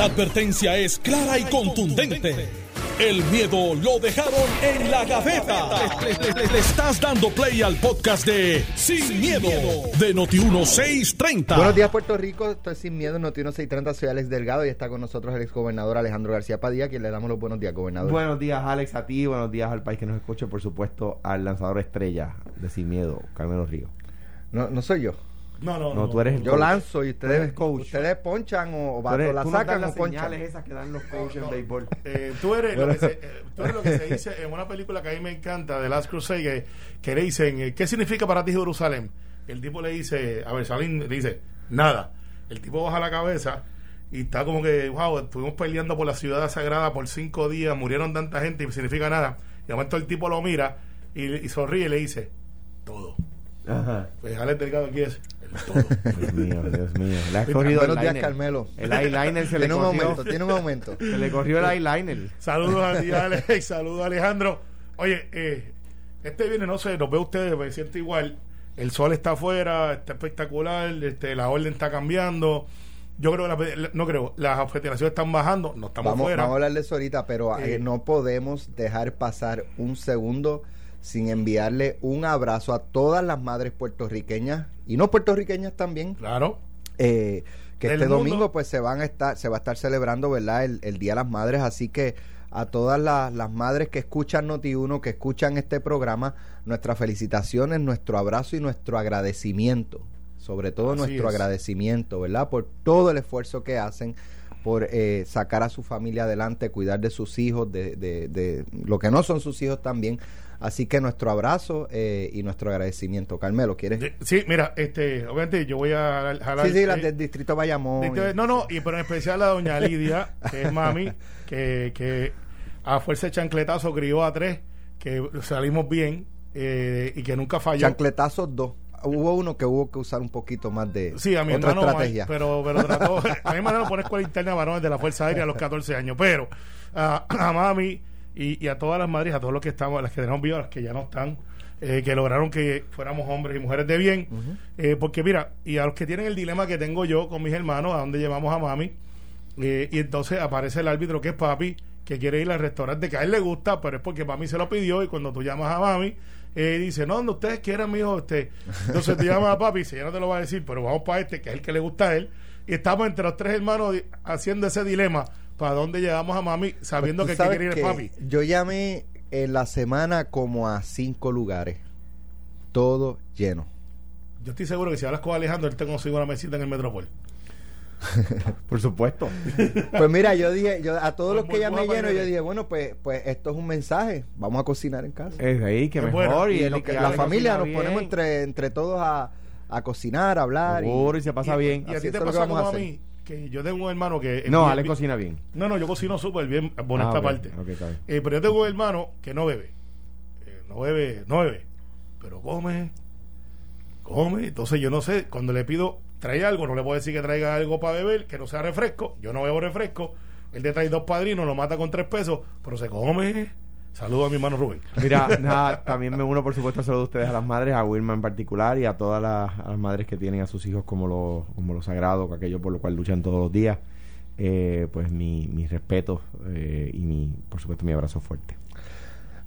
La advertencia es clara y contundente. El miedo lo dejaron en la gaveta. Le, le estás dando play al podcast de Sin, miedo, de Noti1630. Buenos días, Puerto Rico. Estoy sin miedo en Noti 630. Soy Alex Delgado y está con nosotros el exgobernador Alejandro García Padilla, quien le damos los buenos días, gobernador. Buenos días, Alex, a ti. Buenos días al país que nos escuche. Por supuesto, al lanzador estrella de Sin Miedo, Carmelo Río. No, no soy yo. No, no, No, tú eres el Yo coach. lanzo y ustedes, coach. ustedes ponchan o, o eres- la sacan das o las ponchan. señales esas que dan los coaches en no. béisbol. Eh, tú, eres lo que se, eh, tú eres lo que se dice en una película que a mí me encanta, de Last Crusade, que, que le dicen, eh, ¿qué significa para ti Jerusalén? El tipo le dice, a ver, Salim le dice, nada. El tipo baja la cabeza y está como que, wow, estuvimos peleando por la ciudad sagrada por cinco días, murieron tanta gente y significa nada. Y de momento el tipo lo mira y, y sonríe y le dice, todo. Ajá. Pues Alex Delgado aquí es todo. Dios mío, Dios mío. Le ha corrido Buenos el días, eyeliner. Carmelo. El eyeliner se le Tiene un aumento, tiene un aumento. Se le corrió el eyeliner. Saludos a ti, Alex. Saludos, Alejandro. Oye, eh, este viene, no sé, los veo ustedes, me siento igual. El sol está afuera, está espectacular, este, la orden está cambiando. Yo creo que la- no creo, las federaciones están bajando, no estamos Vamos, fuera. vamos a hablar de eso ahorita, pero eh, Eh. no podemos dejar pasar un segundo sin enviarle un abrazo a todas las madres puertorriqueñas y no puertorriqueñas también Claro. eh, que Del este mundo. domingo pues se van a estar se va a estar celebrando verdad el, el día de las madres así que a todas las, las madres que escuchan Noti1 que escuchan este programa nuestras felicitaciones nuestro abrazo y nuestro agradecimiento sobre todo Así nuestro es. agradecimiento verdad por todo el esfuerzo que hacen por eh, sacar a su familia adelante cuidar de sus hijos de, de, de lo que no son sus hijos también así que nuestro abrazo eh, y nuestro agradecimiento Carmelo ¿quieres? De- sí, mira, este, obviamente yo voy a jalar. sí, sí, las eh, del distrito Bayamón No, no, y pero en especial a doña Lidia, que es mami, que, que a fuerza de chancletazo crió a tres, que salimos bien eh, y que nunca falló. Chancletazos dos. Hubo uno que hubo que usar un poquito más de Sí, a mi otra hermano, estrategia. pero, pero trató, a mi hermano pone escuela interna de varones de la Fuerza Aérea a los 14 años, pero a, a mami y, y a todas las madres, a todos los que estamos, a las que tenemos vivas, a las que ya no están, eh, que lograron que fuéramos hombres y mujeres de bien, eh, porque mira, y a los que tienen el dilema que tengo yo con mis hermanos, a dónde llevamos a mami, eh, y entonces aparece el árbitro que es papi, que quiere ir al restaurante que a él le gusta, pero es porque mami se lo pidió y cuando tú llamas a mami, eh, dice, no, donde ustedes quieran, mijo, este. Entonces tú llamas a papi y dice, ya no te lo va a decir, pero vamos para este, que es el que le gusta a él. Y estamos entre los tres hermanos haciendo ese dilema, para dónde llevamos a mami, sabiendo Pues que el quiere ir que papi. Yo llamé en la semana como a cinco lugares. Todo lleno. Yo estoy seguro que si hablas con Alejandro, él te consigue una mesita en el Metropol. Por supuesto. Pues mira, yo dije, yo a todos los Muy que llamé buena lleno, yo dije, bueno, pues, pues esto es un mensaje. Vamos a cocinar en casa. Es ahí que Es mejor. bueno. Y, y lo que- la familia nos bien. ponemos entre, entre todos a, a cocinar, a hablar. y- Seguro y se pasa bien. Y a Así ti te pasa como a mí, que yo tengo un hermano que... No, Ale bien- cocina bien. No, no, yo cocino súper bien, por Ah, esta parte. ok, está bien. Eh, pero yo tengo un hermano que no bebe. Eh, no bebe, no bebe. Pero come, come. Entonces yo no sé, cuando le pido, trae algo, no le puedo decir que traiga algo para beber, que no sea refresco. Yo no bebo refresco. Él te trae dos padrinos, lo mata con tres pesos, pero se come. Saludo a mi hermano Rubén. Mira, nada, también me uno, por supuesto, a saludo a ustedes, a las madres, a Wilma en particular y a todas las, a las madres que tienen a sus hijos como lo, como lo sagrado, aquello por lo cual luchan todos los días. Eh, pues mi, mi respeto eh, y mi, por supuesto, mi abrazo fuerte.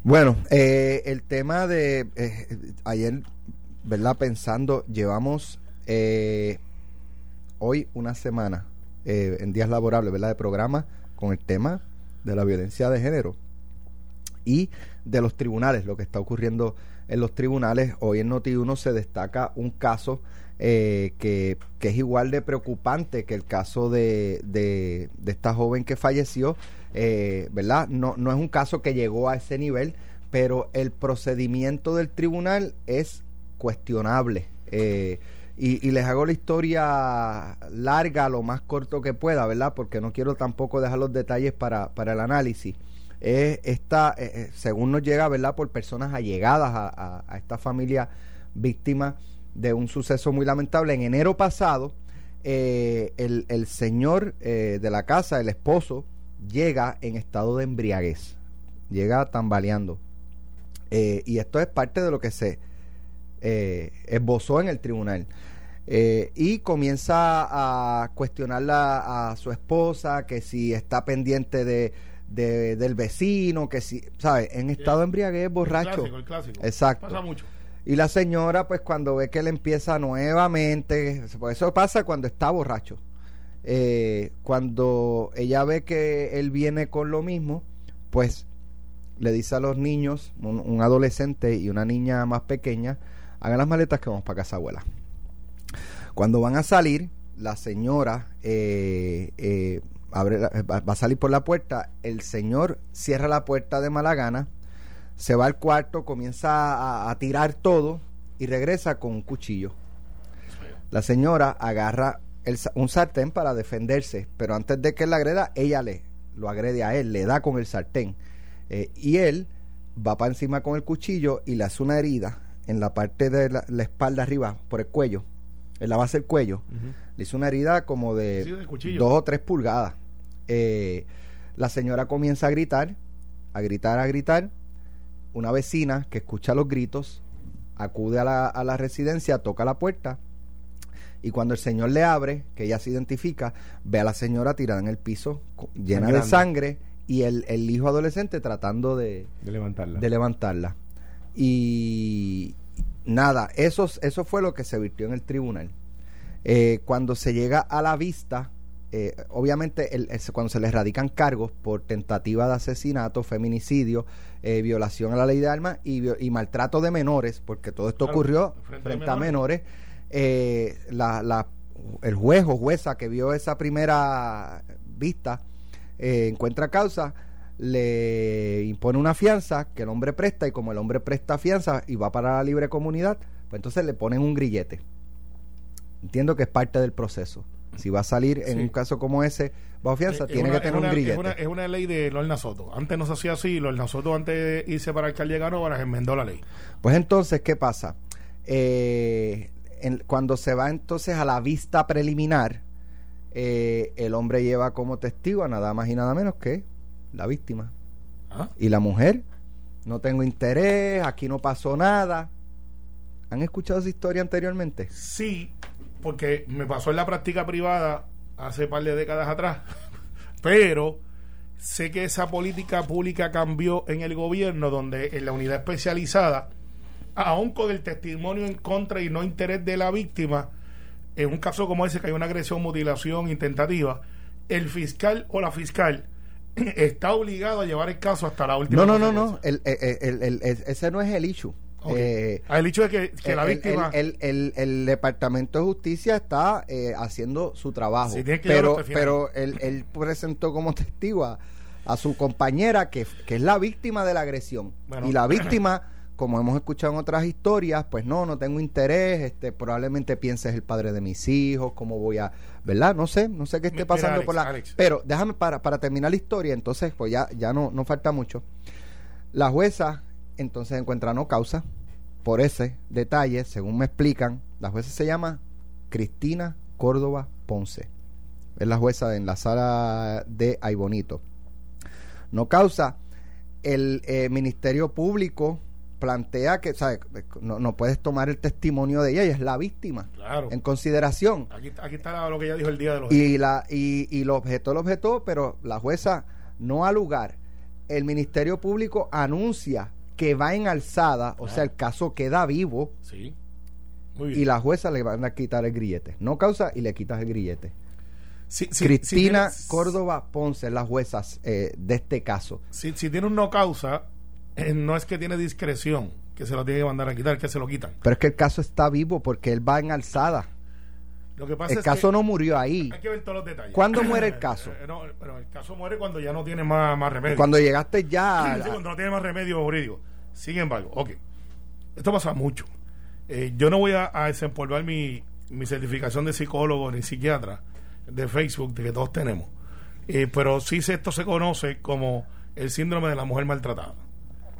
Bueno, eh, el tema de eh, ayer, ¿verdad? Pensando, llevamos eh, hoy una semana eh, en días laborables, ¿verdad? De programa con el tema de la violencia de género y de los tribunales, lo que está ocurriendo en los tribunales. Hoy en Noti1 se destaca un caso eh, que, que es igual de preocupante que el caso de, de, esta joven que falleció, eh, ¿verdad? No, no es un caso que llegó a ese nivel, pero el procedimiento del tribunal es cuestionable. Eh, y, y les hago la historia larga, lo más corto que pueda, ¿verdad? Porque no quiero tampoco dejar los detalles para, para el análisis. Eh, esta, eh, eh, según nos llega, ¿verdad? Por personas allegadas a, a- esta familia víctima de un suceso muy lamentable. En enero pasado, eh, el, el señor de la casa, el esposo, llega en estado de embriaguez, llega tambaleando. Y esto es parte de lo que se esbozó en el tribunal. Y comienza a cuestionarla a su esposa, que si está pendiente de, de- del vecino, que si, ¿sabes? En estado de embriaguez, borracho. El clásico, el clásico. Exacto. Pasa mucho. Y la señora, pues cuando ve que él empieza nuevamente, pues eso pasa cuando está borracho. Eh, cuando ella ve que él viene con lo mismo, pues le dice a los niños, un, un adolescente y una niña más pequeña, hagan las maletas que vamos para casa abuela. Cuando van a salir, la señora eh, eh, abre la- va, a salir por la puerta, el señor cierra la puerta de mala gana, se va al cuarto, comienza a, a tirar todo y regresa con un cuchillo. La señora agarra el un sartén para defenderse, pero antes de que él la agreda, ella le lo agrede a él, le da con el sartén. Eh, y él va para encima con el cuchillo y le hace una herida en la parte de la, la espalda arriba, por el cuello, en la base del cuello. Le hizo una herida como de Sí, de cuchillo. dos o tres pulgadas. Eh, la señora comienza a gritar, a gritar, a gritar. Una vecina que escucha los gritos acude a la, a la residencia, toca la puerta y cuando el señor le abre, que ella se identifica, ve a la señora tirada en el piso, llena de sangre y el, el hijo adolescente tratando de, De levantarla. de levantarla. Y nada, eso, eso fue lo que se virtió en el tribunal. Eh, cuando se llega a la vista, eh, obviamente el- el- cuando se le radican cargos por tentativa de asesinato, feminicidio, eh, violación a la ley de armas y, maltrato de menores, porque todo esto Claro, ocurrió frente frente, a menores, eh, la, la- el juez o jueza que vio esa primera vista eh, encuentra causa, le impone una fianza que el hombre presta y como el hombre presta fianza y va para la libre comunidad, pues entonces le ponen un grillete. Entiendo que es parte del proceso. Si va a salir en Sí. un caso como ese bajo fianza, Es tiene una- que tener una- un grillete. Es una, es una ley de Lorna Soto. Antes no se hacía así. Lorna Soto, antes de irse para alcalde de Canóvaras, enmendó la ley. Pues entonces, ¿qué pasa? Eh, en- cuando se va entonces a la vista preliminar, eh, el hombre lleva como testigo a nada más y nada menos que la víctima. Ah, Y la mujer, no tengo interés, aquí no pasó nada. ¿Han escuchado esa historia anteriormente? Sí, porque me pasó en la práctica privada hace par de décadas atrás. Pero sé que esa política pública cambió en el gobierno, donde en la unidad especializada, aún con el testimonio en contra y no interés de la víctima, en un caso como ese que hay una agresión, mutilación, intentativa, el fiscal o la fiscal está obligado a llevar el caso hasta la última. No, no, no, no. El- el- el- el- ese no es el issue. Eh, Ah, el hecho de que, que la víctima... El, el- el- Departamento de Justicia está eh, haciendo su trabajo. Sí, pero pero él, él presentó como testigo a, a su compañera, que, que es la víctima de la agresión. Bueno. y la víctima, como hemos escuchado en otras historias, pues no, no tengo interés, este probablemente pienses el padre de mis hijos, cómo voy a. ¿Verdad? No sé, no sé qué esté pasando Alex, por la. Alex. Pero déjame para, para terminar la historia, entonces, pues ya, ya no, no falta mucho. La jueza entonces encuentra no causa por ese detalle, según me explican, la jueza se llama Cristina Córdoba Ponce. Es la jueza en la sala de Aybonito. No causa. El eh, Ministerio Público plantea que ¿sabes? No, no puedes tomar el testimonio de ella, ella es la víctima Claro. en consideración. Aquí, aquí está lo que ella dijo el día de los Y, la, y, y lo objetó, lo objetó, pero la jueza no ha lugar. El Ministerio Público anuncia que va en alzada, o sea, el caso queda vivo Sí. Muy bien. y la jueza le van a quitar el grillete. No causa y le quitas el grillete. Si- si- Cristina si tiene- Córdoba Ponce la jueza eh, de este caso. Si, tiene un no causa, eh, no es que tiene discreción, que se lo tiene que mandar a quitar, que se lo quitan. Pero es que el caso está vivo porque él va en alzada. Lo que pasa El es caso que no murió ahí. hay que ver todos los detalles. ¿Cuándo muere el caso? Eh, no, pero el caso muere cuando ya no tiene más, más remedio. Cuando llegaste ya... Sí, cuando no tiene más remedio jurídico. Sin embargo, ok. Esto pasa mucho. Eh, yo no voy a, a desempolvar mi, mi certificación de psicólogo ni psiquiatra de Facebook, de que todos tenemos. Eh, pero sí esto se conoce como el síndrome de la mujer maltratada.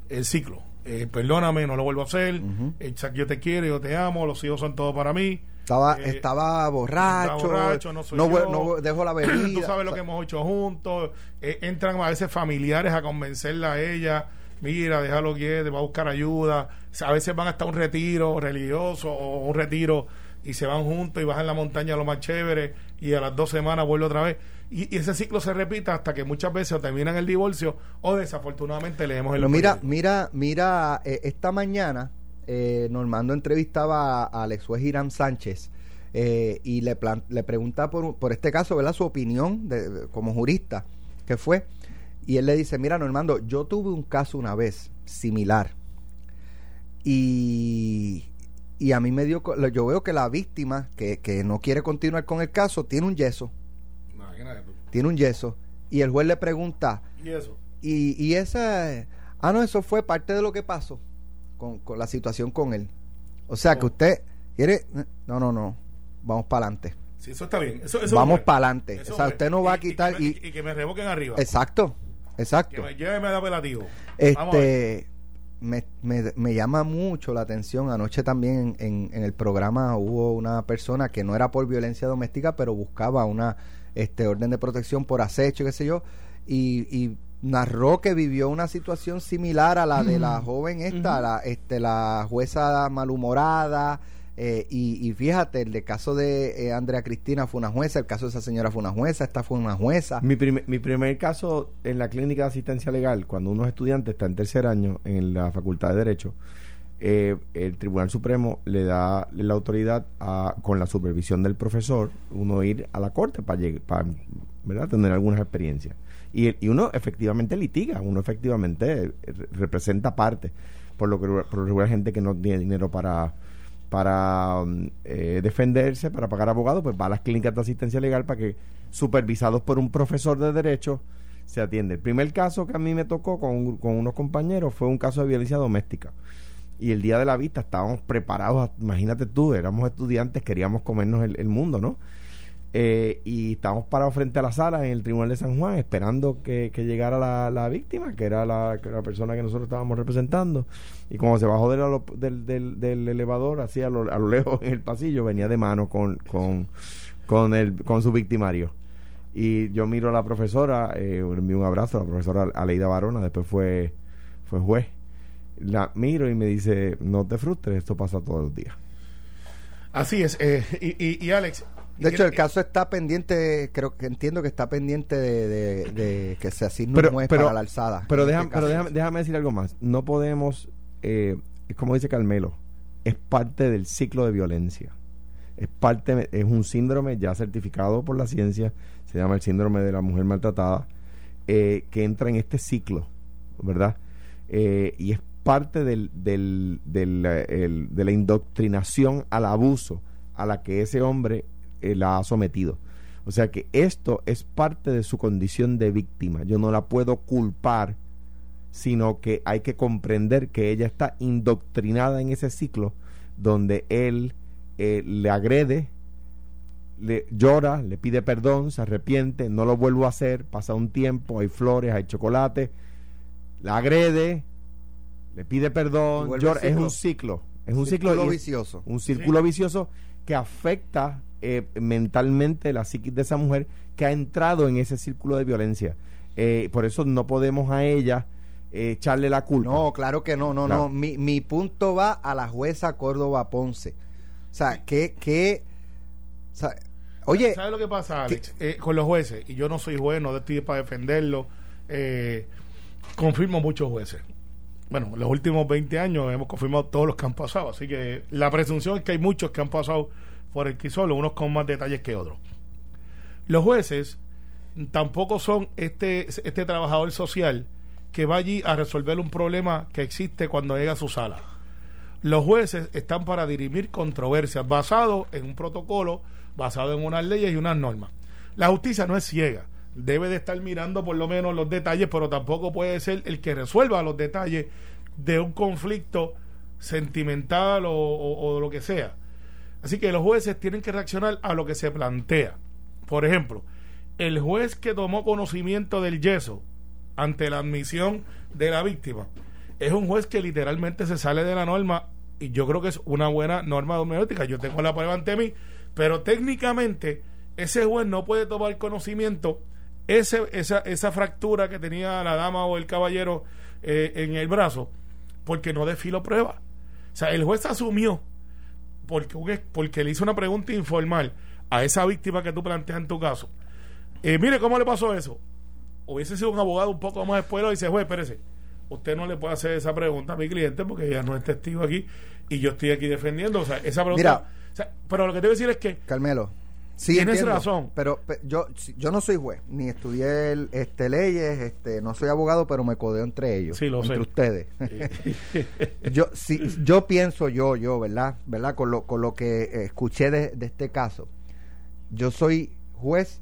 El ciclo. Eh, perdóname, no lo vuelvo a hacer. Eh, Chuck, yo te quiero, yo te amo, los hijos son todo para mí. Estaba, Eh, estaba borracho, no soy no, yo. no dejo la bebida. Tú sabes lo que hemos hecho juntos. Eh, entran a veces familiares a convencerla a ella. Mira, déjalo quieto, va a buscar ayuda. O a veces van hasta un retiro religioso o un retiro y se van juntos y bajan la montaña lo más chévere y a las dos semanas vuelve otra vez. Y, ese ciclo se repita hasta que muchas veces terminan el divorcio o desafortunadamente leemos el mira, mira, mira, eh, esta mañana eh, Normando entrevistaba a Alex Irán Sánchez eh, y le, le pregunta por, por este caso, ¿verdad? Su opinión de, como jurista, que fue. Y él le dice, mira, Normando, yo tuve un caso una vez similar. Y, y a mí me dio, yo veo que la víctima que, que no quiere continuar con el caso tiene un yeso. Tiene un yeso. Y el juez le pregunta, ¿y eso? Y, y esa, ah, no, eso fue parte de lo que pasó con, con la situación con él. O sea, que usted quiere, no, no, no, vamos para adelante. Sí, eso está bien. Eso, vamos para adelante. O sea, usted no va a quitar. Y, y, que me revoquen arriba. Exacto, exacto. Que me lléveme al apelativo. Este me, me, llama mucho la atención. Anoche también en, en, el programa hubo una persona que no era por violencia doméstica, pero buscaba una este orden de protección por acecho, qué sé yo, y, narró que vivió una situación similar a la de la joven esta, la, este, la jueza malhumorada, eh, y, fíjate, el de caso de eh, Andrea Cristina fue una jueza, el caso de esa señora fue una jueza, esta fue una jueza. Mi, mi primer caso en la clínica de asistencia legal, cuando uno es estudiante, está en tercer año en la Facultad de Derecho, eh, el Tribunal Supremo le da la autoridad a, con la supervisión del profesor, uno ir a la corte para, para ¿verdad? tener algunas experiencias. Y, y uno efectivamente litiga, uno efectivamente representa parte, por lo que por lo gente que no tiene dinero para para eh, defenderse, para pagar abogados, pues va a las clínicas de asistencia legal para que, supervisados por un profesor de derecho, se atiende. El primer caso que a mí me tocó con, con unos compañeros fue un caso de violencia doméstica. Y el día de la vista estábamos preparados, imagínate tú, éramos estudiantes, queríamos comernos el mundo, ¿no? Eh, y estábamos parados frente a la sala en el Tribunal de San Juan esperando que, llegara la, la, víctima, que era la, persona que nosotros estábamos representando. Y como se bajó del, del, del, elevador, así a lo, a lo, lejos en el pasillo, venía de mano con, con, con, el, con su victimario. Y yo miro a la profesora, eh, envío un abrazo a la profesora Aleida Barona, después fue, fue juez. La miro y me dice, no te frustres, esto pasa todos los días. Así es. Eh, y, y Alex, de hecho, el caso está pendiente, creo que entiendo que está pendiente de, que se asigne un juez para la alzada. Pero, este déjame, déjame, decir algo más. No podemos, eh, como dice Carmelo, es parte del ciclo de violencia. Es parte, es un síndrome ya certificado por la ciencia, se llama el síndrome de la mujer maltratada, eh, que entra en este ciclo, ¿verdad? Eh, y es parte del, del, del, de la indoctrinación al abuso a la que ese hombre eh, la ha sometido. O sea que esto es parte de su condición de víctima. Yo no la puedo culpar, sino que hay que comprender que ella está indoctrinada en ese ciclo donde él eh, le agrede, le llora, le pide perdón, se arrepiente, no lo vuelvo a hacer, pasa un tiempo, hay flores, hay chocolate, la agrede, le pide perdón, llora, es un ciclo, es un ciclo, vicioso. Un círculo vicioso que afecta eh, mentalmente la psiquis de esa mujer que ha entrado en ese círculo de violencia. Eh, por eso no podemos a ella eh, echarle la culpa. No, claro que no, no, no. Mi, mi punto va a la jueza Córdoba Ponce. O sea, que, que oye, ¿sabes lo que pasa, Alex? con los jueces, y yo no soy juez, no estoy para defenderlo, confirmo muchos jueces. Bueno, los últimos 20 años hemos confirmado todos los que han pasado, así que la presunción es que hay muchos que han pasado por el solo, unos con más detalles que otros. Los jueces tampoco son este, este trabajador social que va allí a resolver un problema que existe cuando llega a su sala. Los jueces están para dirimir controversias basado en un protocolo, basado en unas leyes y unas normas. La justicia no es ciega, debe de estar mirando por lo menos los detalles, pero tampoco puede ser el que resuelva los detalles de un conflicto sentimental o, lo que sea. Así que los jueces tienen que reaccionar a lo que se plantea. Por ejemplo, el juez que tomó conocimiento del yeso ante la admisión de la víctima es un juez que literalmente se sale de la norma y yo creo que es una buena norma doméstica. Yo tengo la prueba ante mí, pero técnicamente ese juez no puede tomar conocimiento ese, esa, esa fractura que tenía la dama o el caballero eh, en el brazo porque no desfiló prueba. O sea, el juez asumió porque, porque le hizo una pregunta informal a esa víctima que tú planteas en tu caso. Eh, mire, ¿cómo le pasó eso? Hubiese sido un abogado un poco más después y dice, juez, espérese, usted no le puede hacer esa pregunta a mi cliente porque ella no es testigo aquí y yo estoy aquí defendiendo. O sea, esa pregunta... Mira. o sea, pero lo que te voy a decir es que Carmelo. Sí, Tienes entiendo, razón. Pero, pe- yo, yo no soy juez, ni estudié el- este, leyes, este, no soy abogado, pero me codeo entre ellos. Sí, lo entre sé. ustedes. yo, si, yo pienso yo, yo, ¿verdad? ¿Verdad? Con lo, con lo que eh, escuché de, de este caso. Yo soy juez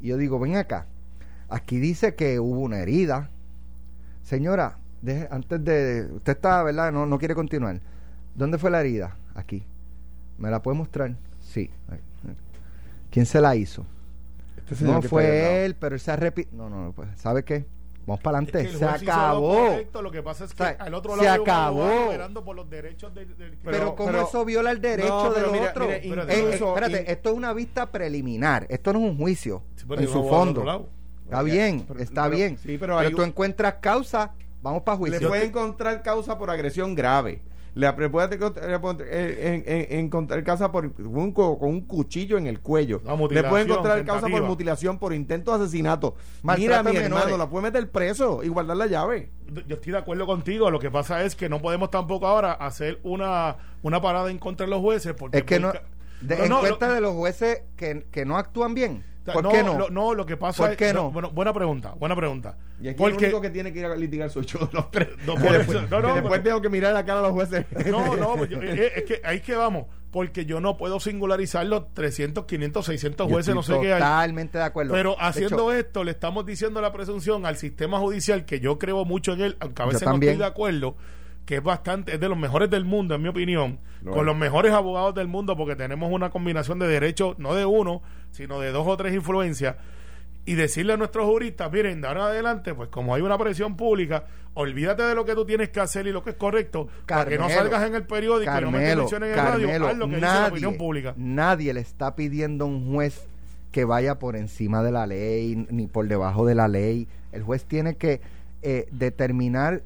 y yo digo, ven acá. Aquí dice que hubo una herida. Señora, deje- antes de... Usted está, ¿verdad? No, no quiere continuar. ¿Dónde fue la herida? Aquí. ¿Me la puede mostrar? Sí. ¿Quién se la hizo? Este señor No fue él, pero él se arrepintió. No, no, no, pues, ¿sabe qué? Vamos para Es que adelante. el Se lo acabó. correcto, Lo que pasa es que O sea, al otro se lado un acabó. por los derechos del, del- Pero, Pero- ¿cómo pero- eso viola el derecho No, pero del mira, otro? mira, Eh, incluso- eh, espérate, in- esto es una vista preliminar. Esto no es un juicio Sí, en su fondo. Está bien, pero- está pero- bien. sí, pero hay tú un- encuentras causa, vamos para Le juicio. puede encontrar causa por agresión grave. Le puede encontrar- en- en- encontrar causa por un, co- con un cuchillo en el cuello. Le puede encontrar causa por mutilación, por intento de asesinato. Mira, a mi hermano, menores. la puede meter preso y guardar la llave. Yo estoy de acuerdo contigo. Lo que pasa es que no podemos tampoco ahora hacer una, una parada en contra de los jueces. Porque Es que no, de- No, en no, cuenta lo- de los jueces que, que no actúan bien. ¿Por qué no? Lo, no, lo que pasa ¿Por es. qué no? Bueno, buena pregunta, buena pregunta. Y aquí porque, el único que tiene que ir a litigar soy yo de los tres. No, Que después, eso- no, no, que después porque- tengo que mirar la cara a los jueces. No, no, pues yo- eh, es que ahí que vamos. Porque yo no puedo singularizar los 300, 500, 600 Yo jueces, no sé qué hay. Totalmente de acuerdo. Pero haciendo hecho, esto, le estamos diciendo la presunción al sistema judicial, que yo creo mucho en él, aunque a veces no estoy de acuerdo, que es bastante, es de los mejores del mundo, en mi opinión, Lo con es. los mejores abogados del mundo, porque tenemos una combinación de derechos, no de uno, sino de dos o tres influencias, y decirle a nuestros juristas, miren, de ahora adelante, pues como hay una presión pública, olvídate de lo que tú tienes que hacer y lo que es correcto, para que no salgas en el periódico y no me Carmelo, mencionen en el radio, haz lo que dice la opinión pública. nadie le está pidiendo a un juez que vaya por encima de la ley ni por debajo de la ley. El juez tiene que eh, determinar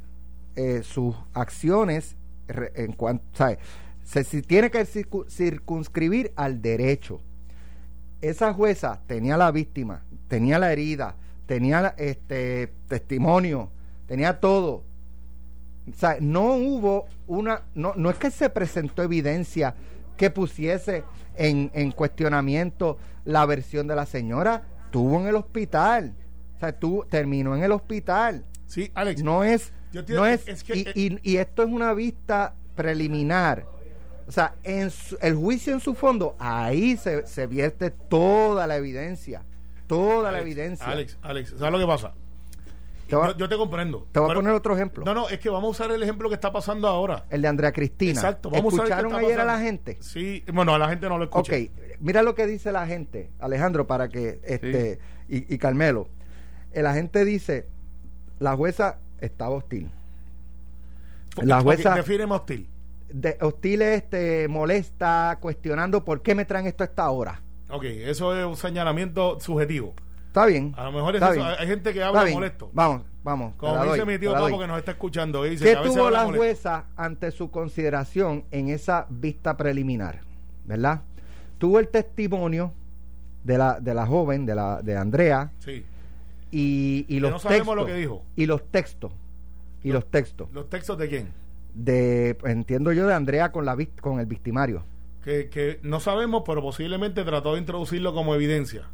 eh, sus acciones en cuanto, ¿sabe? Se, si tiene que circu- circunscribir al derecho. Esa jueza tenía la víctima, tenía la herida, tenía este testimonio, tenía todo. O sea, no hubo una, no, no es que se presentó evidencia que pusiese en, en cuestionamiento la versión de la señora, estuvo en el hospital, o sea, terminó en el hospital. Sí, Alex, No es, Yo no es, es que- y, y- y esto es una vista preliminar. O sea, en su- el juicio en su fondo, ahí se, se vierte toda la evidencia, toda la evidencia. Alex, Alex, ¿sabes lo que pasa? Te yo, yo te comprendo. Te voy a poner otro ejemplo. No, no, es que vamos a usar el ejemplo que está pasando ahora. El de Andrea Cristina. Exacto, vamos a usar ¿Escucharon ayer a la gente? Sí, bueno, a la gente no lo escucha. Ok, mira lo que dice la gente, Alejandro, para que este y, y Carmelo. La gente dice, la jueza estaba hostil. La jueza Define hostil. De, hostil este, molesta, cuestionando por qué me traen esto a esta hora. Ok, eso es un señalamiento subjetivo. Está bien. A lo mejor es eso. bien, Hay gente que habla molesto. Vamos, vamos. Como dice doy, mi tío. Papo que nos está escuchando. Dice ¿Qué que tuvo la molesto. jueza ante su consideración en esa vista preliminar? ¿Verdad? Tuvo el testimonio de la, de la joven, de la de Andrea, Sí. y, y Que los sabemos textos. lo que dijo. Y los textos. Y los textos. ¿Los textos de quién? De, entiendo yo, de Andrea con, la, con el victimario. Que, que no sabemos, pero posiblemente trató de introducirlo como evidencia.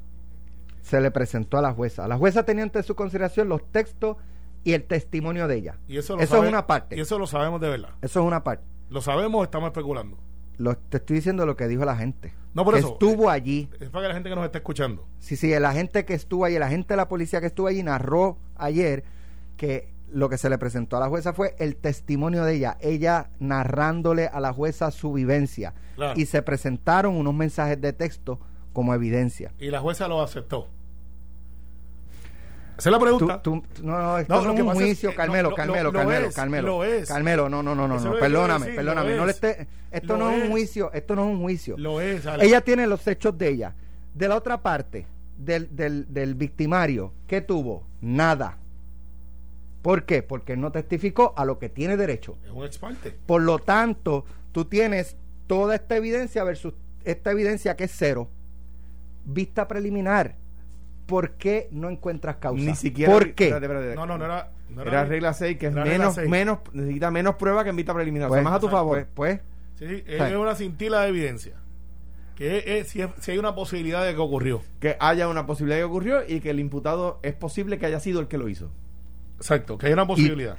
Se le presentó a la jueza. La jueza tenía ante su consideración los textos y el testimonio de ella. Y eso, lo Eso sabe- es una parte. Y eso lo sabemos de verdad. Eso es una parte. ¿Lo sabemos o estamos especulando? Lo, te estoy diciendo lo que dijo la gente. No, por que eso. Estuvo allí. Es para que la gente que nos está escuchando. Sí, sí, el agente que estuvo allí, el agente de la policía que estuvo allí narró ayer que lo que se le presentó a la jueza fue el testimonio de ella, ella narrándole a la jueza su vivencia. Claro. Y se presentaron unos mensajes de texto como evidencia. Y la jueza lo aceptó. Esa es la pregunta. tú- no, no, esto No, es un es juicio, Carmelo, lo- Carmelo, lo Carmelo, Carmelo. lo es. Carmelo, no, no, no, no, no, perdóname, decir, perdóname. No le es. esté, esto no es un juicio, esto no es un juicio. Lo es. Ella tiene los hechos de ella. De la otra parte, del, del, del victimario, ¿qué tuvo? Nada. ¿Por qué? Porque él no testificó a lo que tiene derecho. Es un ex parte. Por lo tanto, tú tienes toda esta evidencia versus esta evidencia que es cero. Vista preliminar. ¿Por qué no encuentras causa? Ni siquiera. ¿Por qué? Espérate, espérate. No, no, no era. No Era regla 6, que es menos, menos, necesita menos prueba que en vista preliminar. O sea, Pues, más a tu favor. Pues, pues, Sí, Sí. es una cintila de evidencia. Que es, es- si, es- si hay una posibilidad de que ocurrió. que haya una posibilidad que ocurrió y que el imputado es posible que haya sido el que lo hizo. Exacto, que hay una posibilidad.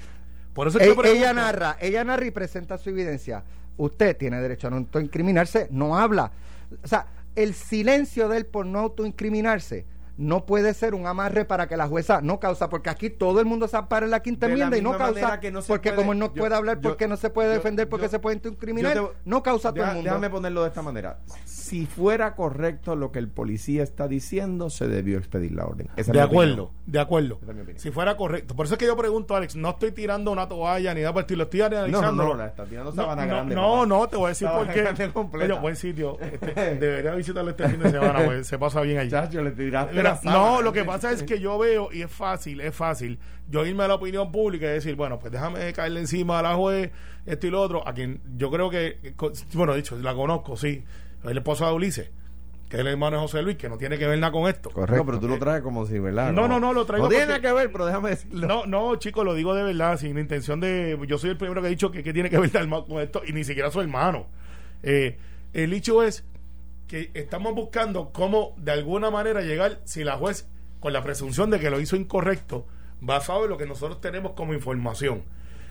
Por eso es que E- ella narra, ella narra y presenta su evidencia. Usted tiene derecho a no autoincriminarse, no habla. O sea, el silencio de él por no autoincriminarse no puede ser un amarre para que la jueza no causa, porque aquí todo el mundo se ampara en la quinta De la enmienda y no causa, que no se porque puede- como él no yo- puede hablar yo- porque no se puede yo- defender, porque yo- se puede incriminar, te- no causa a todo el mundo. Déjame ponerlo de esta manera. Si fuera correcto lo que el policía está diciendo, se debió expedir la orden. Esa De acuerdo, opinión. de acuerdo. Esa es mi opinión. Si fuera correcto. Por eso es que yo pregunto, Alex, no estoy tirando una toalla ni nada por el estilo, estoy No, no, analizando. no, la está tirando No, sabana no, grande. no, papá. no, te voy a decir Sabana por qué. Oye, buen sitio. Este, debería visitarlo este fin de semana, pues se pasa bien allí. Chacho, le tiraste Mira, la no, lo que pasa es que yo veo, y es fácil, es fácil, yo irme a la opinión pública y decir, bueno, pues déjame caerle encima a la juez, esto y lo otro, a quien yo creo que, bueno, dicho, la conozco, sí, el esposo de Ulises, que es el hermano de José Luis, que no tiene que ver nada con esto. Correcto. No, pero tú lo traes como si, ¿verdad? No, no, no, lo traigo No tiene nada que ver, pero déjame decirlo. No, no, chicos, lo digo de verdad, sin intención de. Yo soy el primero que he dicho que, que tiene que ver con esto, y ni siquiera su hermano. Eh, el hecho es que estamos buscando cómo, de alguna manera, llegar, si la juez, con la presunción de que lo hizo incorrecto, basado en lo que nosotros tenemos como información.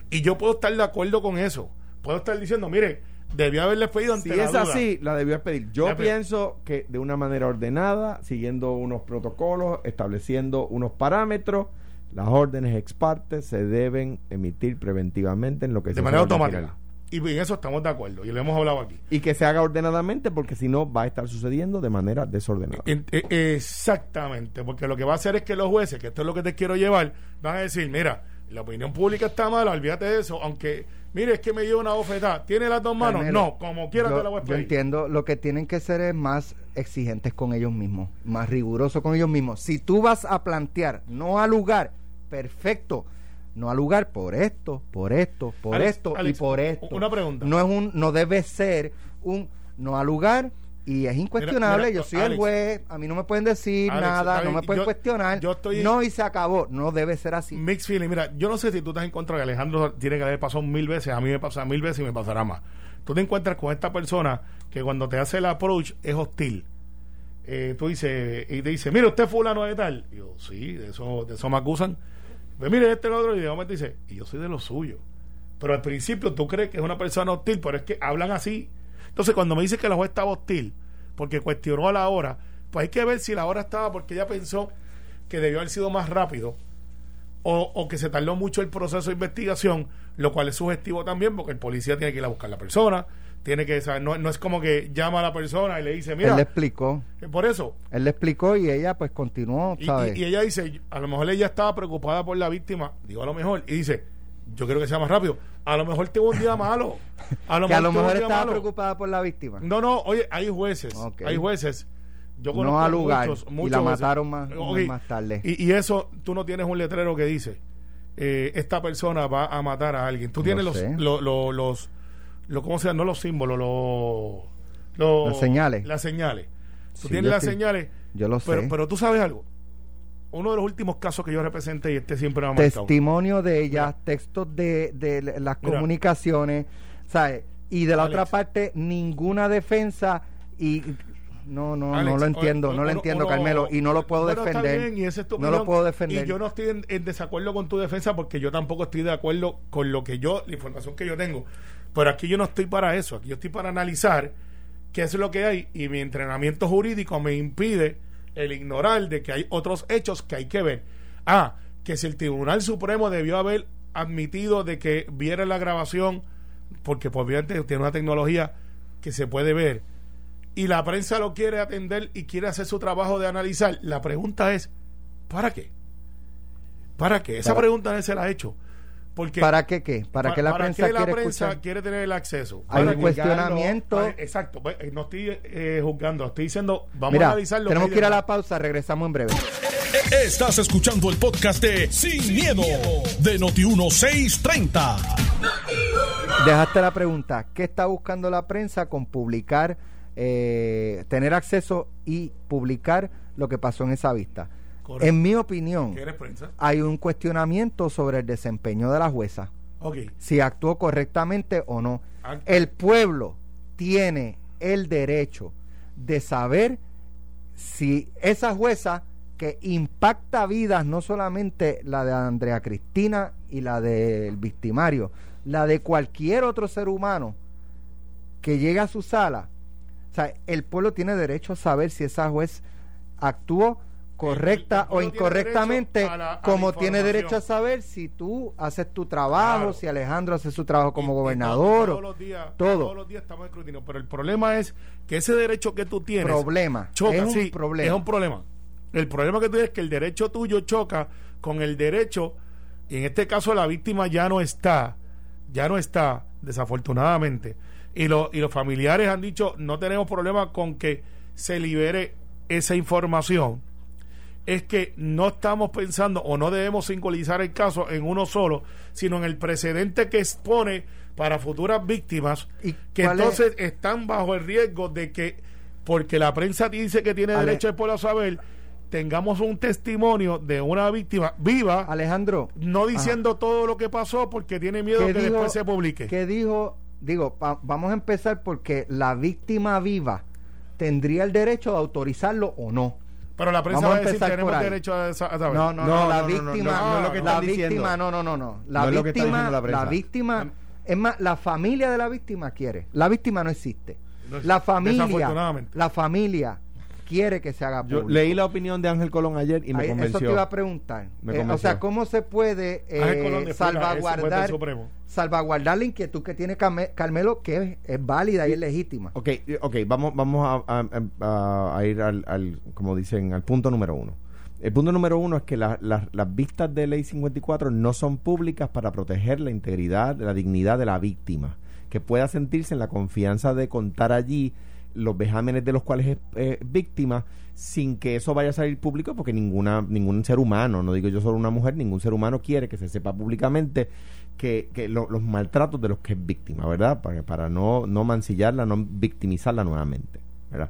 Y yo puedo estar de acuerdo con eso. Puedo estar diciendo, mire, debió haberle pedido ante Si la es duda. así, la debió expedir. Yo pienso que de una manera ordenada, siguiendo unos protocolos, estableciendo unos parámetros, las órdenes ex parte se deben emitir preventivamente en lo que de se manera automática. Y en eso estamos de acuerdo, y lo hemos hablado aquí. Y que se haga ordenadamente, porque si no, va a estar sucediendo de manera desordenada. En- eh, exactamente, porque lo que va a hacer es que los jueces, que esto es lo que te quiero llevar, van a decir, mira, la opinión pública está mala, olvídate de eso, aunque, mire, es que me dio una bofetada, ¿tiene las dos manos? Carmelo, no, como quiera yo, te la voy a yo pedir. entiendo, lo que tienen que ser es más exigentes con ellos mismos, más rigurosos con ellos mismos. Si tú vas a plantear, no al lugar, perfecto, no al lugar por esto, por esto, por Alex, esto Alex, y por esto. una pregunta. No es un, no debe ser un no al lugar y es incuestionable. mira, yo soy Alex, el juez, a mí no me pueden decir nada, no me pueden yo- cuestionar. yo estoy- no y se acabó. No debe ser así. Mixed feeling, mira, yo no sé si tú estás en contra que Alejandro tiene que haber pasado mil veces, a mí me pasa mil veces y me pasará más. Tú te encuentras con esta persona que cuando te hace el approach es hostil. Eh, tú dices, y te dice, mire, usted fulano de tal. Y yo, sí, de eso, de eso me acusan. Pues mire, este es el otro, y de dice, y yo soy de lo suyo. Pero al principio tú crees que es una persona hostil, pero es que hablan así. Entonces, cuando me dice que la juez estaba hostil, porque cuestionó a la hora, pues hay que ver si la hora estaba porque ella pensó que debió haber sido más rápido o, o que se tardó mucho el proceso de investigación, lo cual es sugestivo también porque el policía tiene que ir a buscar a la persona, tiene que saber, no, no es como que llama a la persona y le dice, Él mira, le explicó, eh, por eso. él le explicó y ella pues continuó, Y, ¿sabes? y- y ella dice, a lo mejor ella estaba preocupada por la víctima, digo a lo mejor, y dice, yo quiero que sea más rápido. A lo mejor tuvo un día malo. A lo que a lo mejor estaba malo. preocupada por la víctima. No, no, oye, hay jueces, hay jueces. Yo No conozco al lugar, muchos, y muchos la jueces. mataron más- Ok, más tarde. Y, y eso, tú no tienes un letrero que dice, eh, esta persona va a matar a alguien. Tú Lo tienes los, sé. lo- lo- los, lo- ¿cómo se llama? No los símbolos, los, los- Las señales. Las señales. Tú Sí, tienes las señales. Yo lo pero, sé. Pero tú sabes algo. Uno de los últimos casos que yo representé y este siempre me ha marcado. testimonio de ella, textos de, de las Mira. comunicaciones, ¿sabes? Y de la Alex. otra parte, ninguna defensa y no, no, Alex, no lo entiendo, no lo entiendo, Carmelo, y no lo puedo Bueno, defender. bien, es no lo puedo defender. Y yo no estoy en, en desacuerdo con tu defensa porque yo tampoco estoy de acuerdo con lo que yo, la información que yo tengo. Pero aquí yo no estoy para eso, aquí yo estoy para analizar qué es lo que hay y mi entrenamiento jurídico me impide el ignorar de que hay otros hechos que hay que ver. Ah, que si el Tribunal Supremo debió haber admitido de que viera la grabación, porque pues, obviamente tiene una tecnología que se puede ver, y la prensa lo quiere atender y quiere hacer su trabajo de analizar, la pregunta es, ¿para qué? ¿Para qué? Esa pregunta no se la ha hecho. Porque ¿Para qué qué? ¿Para pa- qué la ¿para prensa qué la quiere prensa escuchar? quiere tener el acceso? Hay Para un que- cuestionamiento. para- exacto, pues, eh, no estoy eh, juzgando, estoy diciendo, vamos a Mira, analizar lo tenemos hay que ir a la pausa, regresamos en breve. Estás escuchando el podcast de Sin, miedo, de Noti1630. dejaste la pregunta, ¿qué está buscando la prensa con publicar, eh, tener acceso y publicar lo que pasó en esa vista? Correcto. En mi opinión, hay un cuestionamiento sobre el desempeño de la jueza, si actuó correctamente o no. El pueblo tiene el derecho de saber si esa jueza que impacta vidas, no solamente la de Andrea Cristina y la del victimario, la de cualquier otro ser humano que llegue a su sala, o sea, el pueblo tiene derecho a saber si esa juez actuó correcta o incorrectamente, derecho a la- a la como tiene derecho a saber si tú haces tu trabajo, Claro. si Alejandro hace su trabajo como Y- y gobernador. todos o- los días, todo. Todos los días estamos escrutinio. Pero el problema es que ese derecho que tú tienes. problema. choca, es un sí, problema. Es un problema. El problema que tú tienes es que el derecho tuyo choca con el derecho, y en este caso la víctima ya no está, ya no está, desafortunadamente. Y, lo- y los familiares han dicho, no tenemos problema con que se libere esa información. Es que no estamos pensando o no debemos singularizar el caso en uno solo, sino en el precedente que expone para futuras víctimas ¿Y que es? entonces están bajo el riesgo de que, porque la prensa dice que tiene Ale- derecho el pueblo a saber, tengamos un testimonio de una víctima viva, Alejandro, no diciendo todo lo que pasó porque tiene miedo ¿qué que dijo- después se publique. ¿qué dijo? Digo, pa- vamos a empezar porque la víctima viva tendría el derecho de autorizarlo o no. Pero la prensa Vamos va a decir tenemos ahí. derecho a, a saber. No, no, no, No, la no, no, no, víctima, no, no es lo que la víctima, no, no, no, no, la No es lo que está víctima, diciendo la prensa. víctima, es más, la familia de la víctima quiere, la víctima no existe, la familia, desafortunadamente. la familia quiere que se haga Yo público. leí la opinión de Ángel Colón ayer y me Ahí, eso convenció. te iba a preguntar. Me Eh, o sea, ¿cómo se puede eh, salvaguardar, salvaguardar la inquietud que tiene Carme- Carmelo, que es, es válida y es legítima? Ok, eh, ok, vamos, vamos a, a- a- a ir al, al, como dicen, al punto número uno. El punto número uno es que la- la- las vistas de ley 54 no son públicas para proteger la integridad, la dignidad de la víctima, que pueda sentirse en la confianza de contar allí los vejámenes de los cuales es eh, víctima sin que eso vaya a salir público porque ninguna ningún ser humano, no digo yo solo una mujer, ningún ser humano quiere que se sepa públicamente que, que lo- los maltratos de los que es víctima, ¿verdad? Para, para no, no mancillarla, no victimizarla nuevamente, ¿verdad?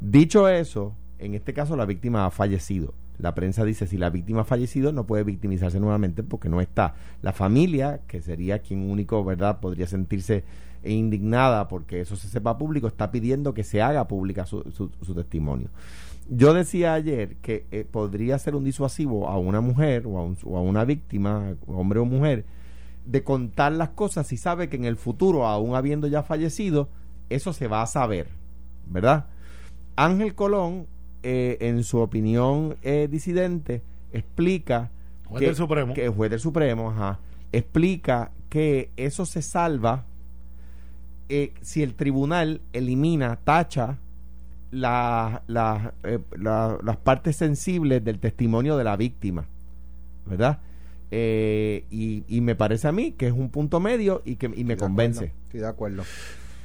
Dicho eso, en este caso la víctima ha fallecido. La prensa dice si la víctima ha fallecido no puede victimizarse nuevamente porque no está. La familia, que sería quien único, ¿verdad?, podría sentirse indignada porque eso se sepa público, está pidiendo que se haga pública su, su- su testimonio. Yo decía ayer que eh, podría ser un disuasivo a una mujer o a, un- o a una víctima, hombre o mujer, de contar las cosas si sabe que en el futuro, aún habiendo ya fallecido, eso se va a saber, ¿verdad? Ángel Colón, eh, en su opinión eh, disidente, explica Juez que, del Supremo. que juez del Supremo, ajá, explica que eso se salva eh, si el tribunal elimina, tacha la- la- eh, la- las partes sensibles del testimonio de la víctima, ¿verdad? Eh, y, y me parece a mí que es un punto medio y que y me Estoy de convence. acuerdo, Estoy de acuerdo.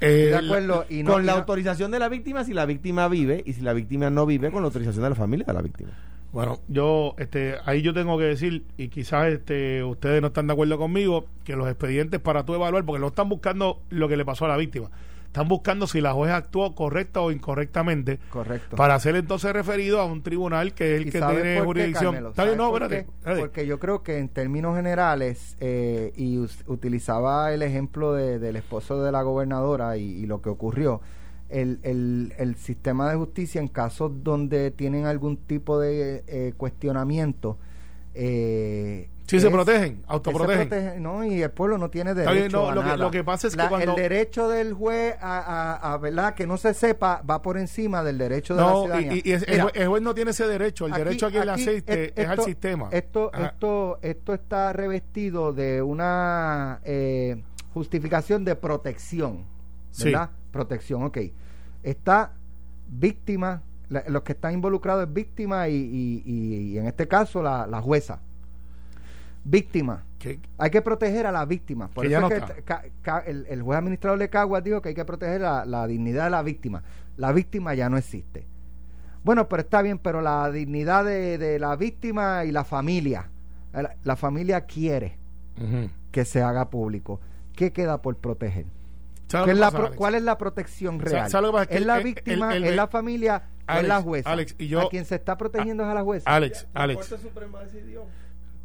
Eh, Estoy de acuerdo. Y no, con la autorización de la víctima si la víctima vive y si la víctima no vive con la autorización de la familia de la víctima. Bueno, yo, este, ahí yo tengo que decir, y quizás este, ustedes no están de acuerdo conmigo, que los expedientes para tú evaluar, porque no están buscando lo que le pasó a la víctima, están buscando si la juez actuó correcta o incorrectamente, Correcto. para ser entonces referido a un tribunal que es el ¿Y que tiene qué, jurisdicción. Carmelo? Está bien, ¿Sabes no, por espérate. qué? espérate. Porque yo creo que en términos generales, eh, y us- utilizaba el ejemplo de- del esposo de la gobernadora y, y lo que ocurrió, el, el, el sistema de justicia en casos donde tienen algún tipo de eh, cuestionamiento, eh, Sí, se es- protegen, que se autoprotegen. protege, no, y el pueblo no tiene derecho bien, no, a lo que- nada. lo que pasa es que La- cuando- el derecho del juez a, a- a, verdad que no se sepa va por encima del derecho de la No, ciudadanía. y, y es- el, Mira, juez, el juez no tiene ese derecho. El Aquí- derecho a que el aquí, aceite et- es al esto- sistema. Esto, Ajá. esto, esto está revestido de una eh, justificación de protección, Sí. Protección, ok. Está víctima, la- los que están involucrados es víctima y, y- y- y en este caso la, la jueza. Víctima. Hay que proteger a la víctima. Por Que eso es que está. ca- ca- el, el juez administrador de Caguas dijo que hay que proteger la, la dignidad de la víctima. La víctima ya no existe. Bueno, pero está bien, pero la dignidad de, de la víctima y la familia. La, la familia quiere que se haga público. ¿qué queda por proteger? ¿Sabes ¿Qué lo es que la pasa, pro-? ¿Cuál es la protección real? Es que ¿Es la el- el- víctima, el- es la familia o es la jueza? Alex, y yo- a quien se está protegiendo es a la jueza. Alex, Alex. Suprema decidió.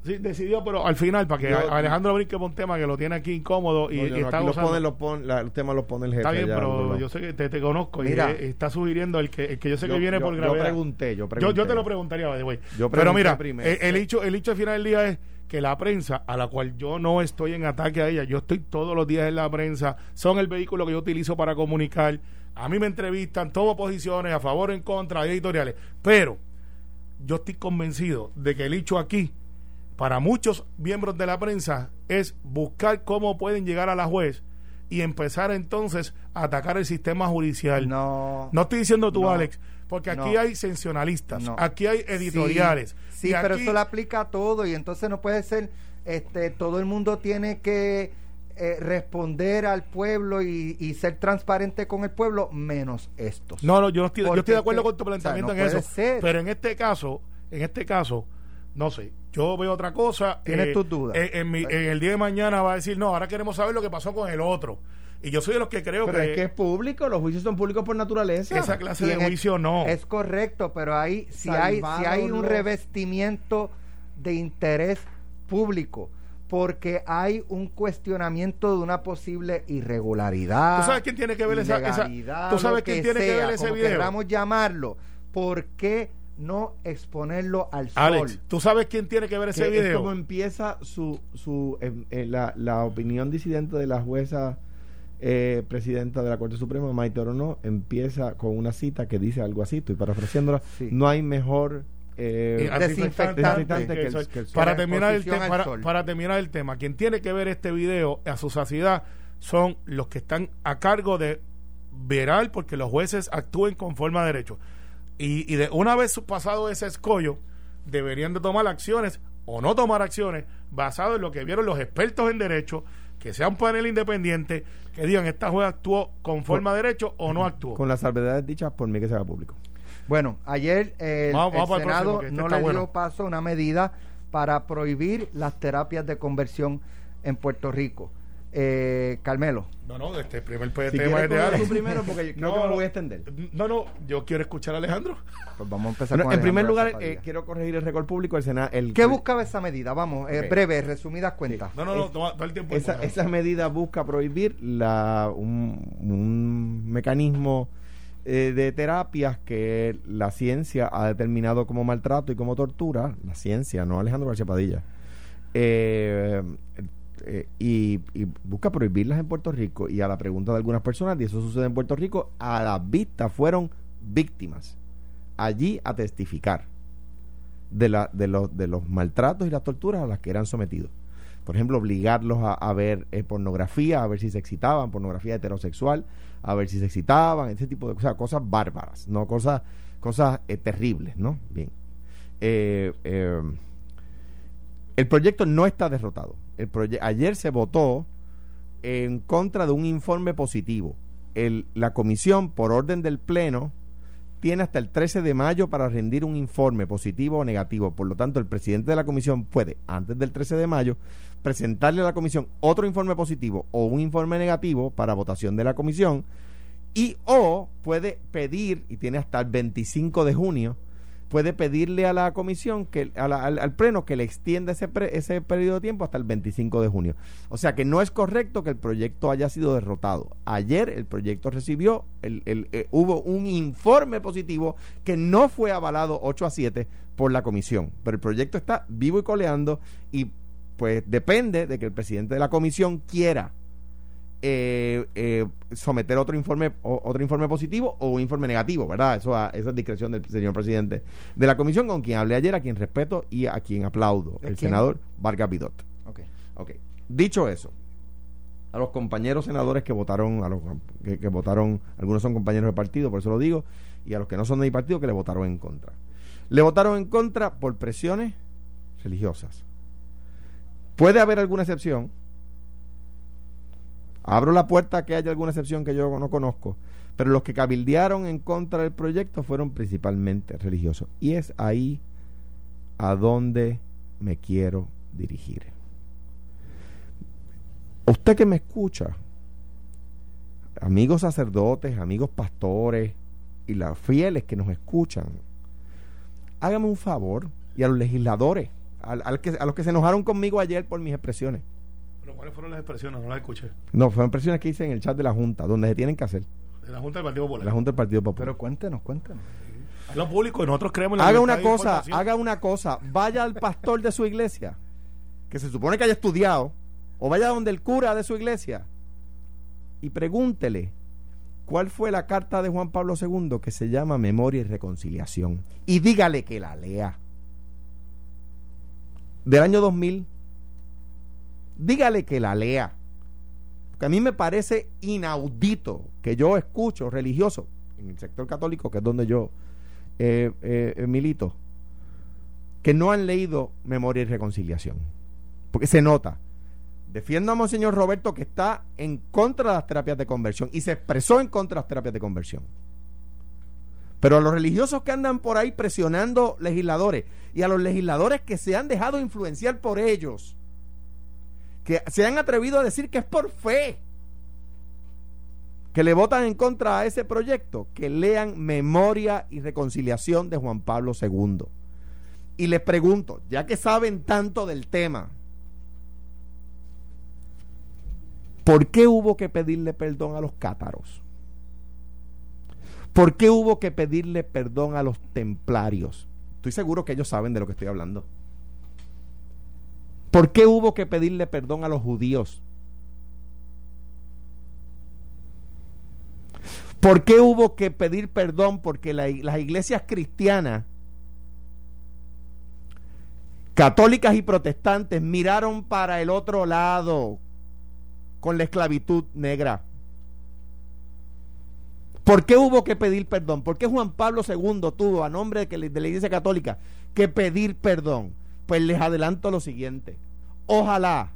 Sí, decidió, pero al final, para que Yo- Alejandro brinque por un tema que lo tiene aquí incómodo y, No, yo y no, está aquí lo gozando. pone, lo pone, la- el tema lo pone el jefe. Está bien, allá, pero no. yo sé que te, te conozco Mira. y eh, está sugiriendo el que, el que yo sé que Yo- viene yo- por yo gravedad. pregunté, yo Yo, pregunté. yo te lo preguntaría, by the way. Yo Pero mira, primero. eh, el, hecho, el hecho al final del día es que la prensa, a la cual yo no estoy en ataque a ella, yo estoy todos los días en la prensa, son el vehículo que yo utilizo para comunicar. A mí me entrevistan, tomo posiciones a favor o en contra, hay editoriales. Pero yo estoy convencido de que el hecho aquí, para muchos miembros de la prensa, es buscar cómo pueden llegar a la juez y empezar entonces a atacar el sistema judicial. No. No estoy diciendo tú, No. Alex, porque aquí No. hay sensacionalistas, No. aquí hay editoriales. Sí, pero eso lo aplica a todo y entonces no puede ser, este, todo el mundo tiene que eh, responder al pueblo y, y ser transparente con el pueblo, menos estos. No, no, yo no estoy, yo estoy de acuerdo con tu planteamiento o sea, no en eso. ser. Pero en este caso, en este caso, no sé, yo veo otra cosa. Tienes tus dudas. eh, en, mi- en el día de mañana va a decir, no, ahora queremos saber lo que pasó con el otro. Y yo soy de los que creo Pero que, es que es público, los juicios son públicos por naturaleza. esa clase Y de el- juicio no. Es correcto, pero hay, si hay, si hay un los- revestimiento de interés público, porque hay un cuestionamiento de una posible irregularidad. ¿Tú sabes quién tiene que ver esa- esa- tú sabes quién tiene que sea, ver ese como video? queramos llamarlo. ¿Por qué no exponerlo al sol? Alex, ¿tú sabes quién tiene que ver ese que es video? como empieza su, su em, eh, la, la opinión disidente de la jueza eh, presidenta de la Corte Suprema, Maite Orono, empieza con una cita que dice algo así, estoy parafraseándola, Sí. no hay mejor eh, Desinfectante desinfectante que que el el- sol. que el sol. para terminar el sol. para terminar el tema quien tiene que ver este video a su saciedad son los que están a cargo de verar porque los jueces actúen conforme a derecho y, y de una vez pasado ese escollo deberían de tomar acciones o no tomar acciones basado en lo que vieron los expertos en derecho que sea un panel independiente que digan esta juez actuó conforme a derecho o no actuó con las salvedades dichas por mí que se haga público. Bueno, ayer eh, el, Vamos- vamos el Senado este no le bueno. dio paso a una medida para prohibir las terapias de conversión en Puerto Rico. Eh, Carmelo. no no este primer pues, Si tema quieres es de primero, porque yo creo que me voy a extender. no no yo quiero escuchar a Alejandro Pues vamos a empezar Bueno, con en primer lugar, eh, quiero corregir el récord público. El Senado, el, ¿Qué buscaba esa medida? Vamos, eh, breve, resumidas cuentas. No, no, no, toma todo el tiempo. Esa medida busca prohibir la, un, un mecanismo eh, de terapias que la ciencia ha determinado como maltrato y como tortura. La ciencia, no Alejandro García Padilla. Eh, eh, y, busca prohibirlas en Puerto Rico. Y a la pregunta de algunas personas, y eso sucede en Puerto Rico, a la vista fueron víctimas allí a testificar de, la, de, los, de los maltratos y las torturas a las que eran sometidos. Por ejemplo, obligarlos a, ver eh, pornografía, a ver si se excitaban, pornografía heterosexual, a ver si se excitaban, ese tipo de cosas, cosas bárbaras, no cosas, cosas eh, terribles, ¿no? Bien. El proyecto no está derrotado. El ayer se votó en contra de un informe positivo. La comisión, por orden del Pleno, tiene hasta el 13 de mayo para rendir un informe positivo o negativo. Por lo tanto, el presidente de la comisión puede, antes del 13 de mayo, presentarle a la comisión otro informe positivo o un informe negativo para votación de la comisión y o puede pedir, y tiene hasta el 25 de junio, puede pedirle a la comisión, que a la- al, pleno, que le extienda ese, pre- ese periodo de tiempo hasta el 25 de junio. O sea que no es correcto que el proyecto haya sido derrotado. Ayer el proyecto recibió, el, el- eh, hubo un informe positivo que no fue avalado 8 a 7 por la comisión. Pero el proyecto está vivo y coleando y pues depende de que el presidente de la comisión quiera eh, eh, someter otro informe o- otro informe positivo o un informe negativo, ¿verdad? Eso a, esa es discreción del señor presidente de la comisión, con quien hablé ayer, a quien respeto y a quien aplaudo, ¿De el quién? senador Vargas Vidot. Ok. Ok. Dicho eso, a los compañeros senadores que votaron, a los que, que votaron, algunos son compañeros de partido, por eso lo digo, y a los que no son de mi partido que le votaron en contra. Le votaron en contra por presiones religiosas. Puede haber alguna excepción. Abro la puerta a que haya alguna excepción que yo no conozco. Pero los que cabildearon en contra del proyecto fueron principalmente religiosos. Y es ahí a donde me quiero dirigir. Usted que me escucha, amigos sacerdotes, amigos pastores y los fieles que nos escuchan, hágame un favor y a los legisladores, que, a los que se enojaron conmigo ayer por mis expresiones. ¿Pero cuáles fueron las expresiones? No las escuché. No, fueron expresiones que hice en el chat de la Junta, donde se tienen que hacer. De la Junta del Partido Popular. La Junta del Partido Popular. Pero cuéntenos, cuéntenos. Lo público y nosotros creemos en la Haga una cosa, haga una cosa, vaya al pastor de su iglesia, que se supone que haya estudiado, o vaya donde el cura de su iglesia, y pregúntele cuál fue la carta de Juan Pablo II que se llama Memoria y Reconciliación. Y dígale que la lea. Del año 2000. Dígale que la lea. Porque a mí me parece inaudito que yo escucho religioso en el sector católico, que es donde yo eh, eh, milito, que no han leído Memoria y Reconciliación. Porque se nota Defiendo a Monseñor Roberto que está en contra de las terapias de conversión y se expresó en contra de las terapias de conversión. Pero a los religiosos que andan por ahí presionando legisladores y a los legisladores que se han dejado influenciar por ellos, que se han atrevido a decir que es por fe, que le votan en contra a ese proyecto, que lean Memoria y Reconciliación de Juan Pablo II. Y les pregunto, ya que saben tanto del tema, ¿Por qué hubo que pedirle perdón a los cátaros? ¿Por qué hubo que pedirle perdón a los templarios? Estoy seguro que ellos saben de lo que estoy hablando. ¿Por qué hubo que pedirle perdón a los judíos? ¿Por qué hubo que pedir perdón? Porque las iglesias cristianas, católicas y protestantes, miraron para el otro lado con la esclavitud negra. ¿Por qué hubo que pedir perdón? ¿Por qué Juan Pablo II tuvo a nombre de la Iglesia Católica que pedir perdón? Pues les adelanto lo siguiente. Ojalá,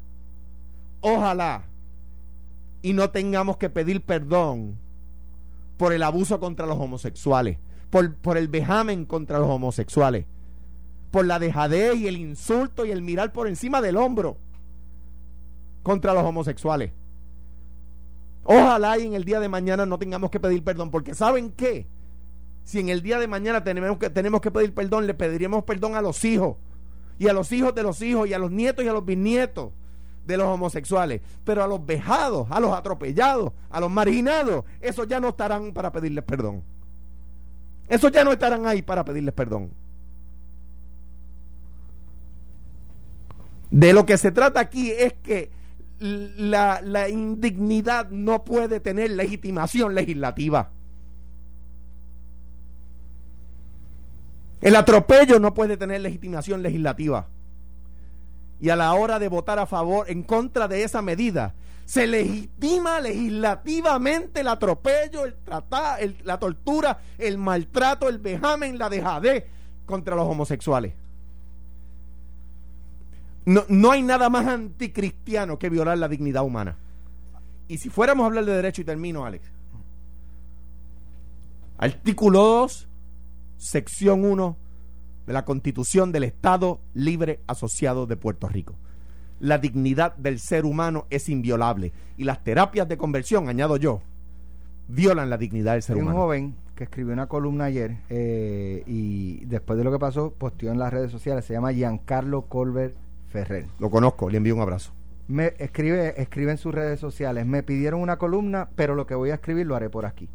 ojalá, y no tengamos que pedir perdón por el abuso contra los homosexuales, por, por el vejamen contra los homosexuales, por la dejadez y el insulto y el mirar por encima del hombro contra los homosexuales. Ojalá y en el día de mañana no tengamos que pedir perdón, porque ¿saben qué? Si en el día de mañana tenemos que, tenemos que pedir perdón, le pediríamos perdón a los hijos, y a los hijos de los hijos, y a los nietos y a los bisnietos de los homosexuales. Pero a los vejados, a los atropellados, a los marginados, esos ya no estarán para pedirles perdón. Esos ya no estarán ahí para pedirles perdón. De lo que se trata aquí es que la, indignidad no puede tener legitimación legislativa. El atropello no puede tener legitimación legislativa. Y a la hora de votar a favor, en contra de esa medida, se legitima legislativamente el atropello, el tratar, la tortura, el maltrato, el vejamen, la dejadez contra los homosexuales. No, no hay nada más anticristiano que violar la dignidad humana. Y si fuéramos a hablar de derecho, y termino, Alex. Artículo 2, sección 1 de la Constitución del Estado Libre Asociado de Puerto Rico. La dignidad del ser humano es inviolable y las terapias de conversión, añado yo, violan la dignidad del ser humano. Un joven que escribió una columna ayer eh, y después de lo que pasó, posteó en las redes sociales, se llama Giancarlo Colbert Ferrer. Lo conozco, le envío un abrazo. Me escribe, escribe en sus redes sociales, me pidieron una columna, pero lo que voy a escribir lo haré por aquí.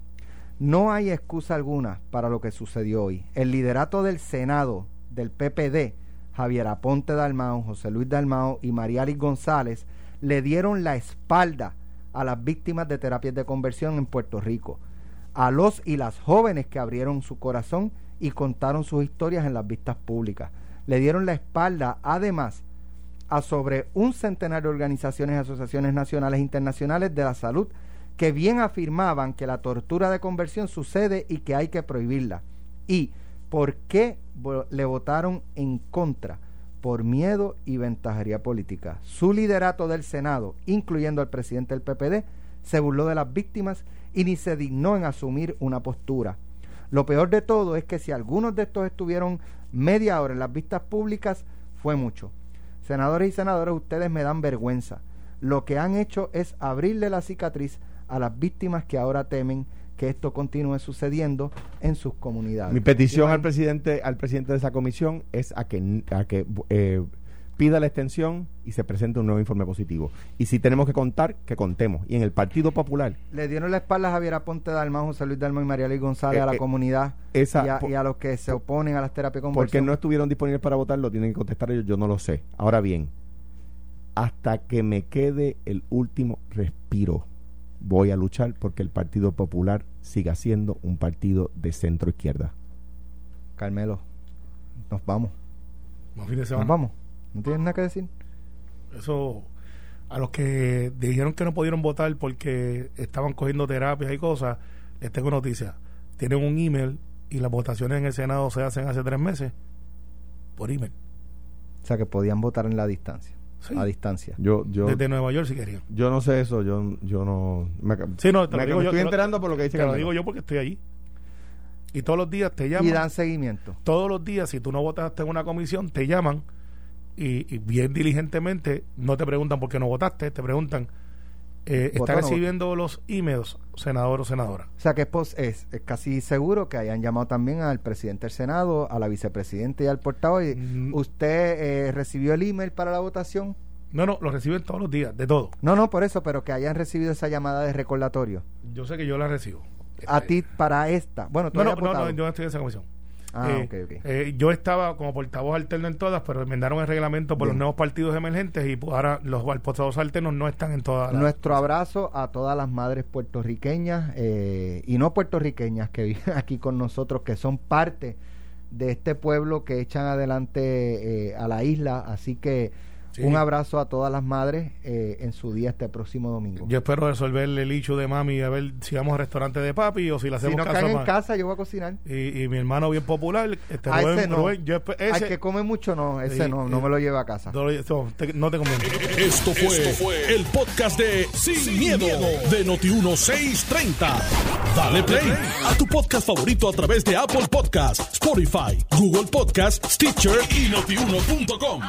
No hay excusa alguna para lo que sucedió hoy. El liderato del Senado del PPD, Javier Aponte Dalmao, José Luis Dalmao y Mariali González, le dieron la espalda a las víctimas de terapias de conversión en Puerto Rico, a los y las jóvenes que abrieron su corazón y contaron sus historias en las vistas públicas. Le dieron la espalda, además, a sobre un centenar de organizaciones y asociaciones nacionales e internacionales de la salud que bien afirmaban que la tortura de conversión sucede y que hay que prohibirla. ¿Y por qué le votaron en contra? Por miedo y ventajería política. Su liderato del Senado, incluyendo al presidente del PPD, se burló de las víctimas y ni se dignó en asumir una postura. Lo peor de todo es que si algunos de estos estuvieron media hora en las vistas públicas, fue mucho. Senadores y senadoras, ustedes me dan vergüenza. lo que han hecho es abrirle la cicatriz a las víctimas que ahora temen que esto continúe sucediendo en sus comunidades. Mi petición al presidente, al presidente de esa comisión es a que, a que eh, pida la extensión y se presente un nuevo informe positivo. Y si tenemos que contar, que contemos. Y en el Partido Popular, Le dieron la espalda a Javier Aponte Dalmán, José Luis Dalmán y María Luis González Eh, a la eh, comunidad esa- y, a, y a los que se oponen a las terapias con porque no estuvieron disponibles para votar, lo tienen que contestar ellos, yo no lo sé. Ahora bien, hasta que me quede el último respiro, voy a luchar porque el Partido Popular siga siendo un partido de centro izquierda. Carmelo, nos vamos. Nos vamos. ¿No tienes nada que decir? Eso, a los que dijeron que no pudieron votar porque estaban cogiendo terapias y cosas, les tengo noticias. Tienen un email y las votaciones en el Senado se hacen hace tres meses por email. O sea, que podían votar en la distancia. Sí. A distancia. Yo, yo, Desde Nueva York si querían. yo no sé eso, yo, yo no... Me, Sí, no, te lo me- digo me yo, estoy enterando por lo que dice Te lo digo yo porque estoy allí. Y todos los días te llaman. Y dan seguimiento. todos los días, si tú no votaste en una comisión, te llaman y, y bien diligentemente no te preguntan por qué no votaste, te preguntan, eh, ¿Votó ¿está recibiendo los emails, senador o senadora? O sea que es, pos- es, es casi seguro que hayan llamado también al presidente del Senado, a la vicepresidenta y al portavoz. Mm. ¿Usted eh, recibió el email para la votación? No, no, lo reciben todos los días, de todo. No, no, por eso, pero que hayan recibido esa llamada de recordatorio. Yo sé que yo la recibo. A ti para esta. Bueno, tú No, no, no, no, yo no estoy en esa comisión. Ah, Eh, ok, ok. eh, yo estaba como portavoz alterno en todas, pero enmendaron el reglamento por Bien. los nuevos partidos emergentes y pues, ahora los portavoces alternos no están en todas. Nuestro abrazo a todas las madres puertorriqueñas eh, y no puertorriqueñas que viven aquí con nosotros, que son parte de este pueblo que echan adelante eh, a la isla. Así que Sí. un abrazo a todas las madres eh, en su día este próximo domingo. Yo espero resolver el hecho de mami a ver si vamos al restaurante de papi o si si hacemos no caso caen a en casa, yo voy a cocinar. y, y mi hermano bien popular este A Rubén, ese no. Rubén, yo espe- ese Al que come mucho, no, ese no, no me lo lleva a casa. no, te- no te conviene Esto fue, el podcast de Sin, miedo, de Noti1630. Dale play a tu podcast favorito a través de Apple Podcasts, Spotify, Google Podcasts, Stitcher y notiuno.com.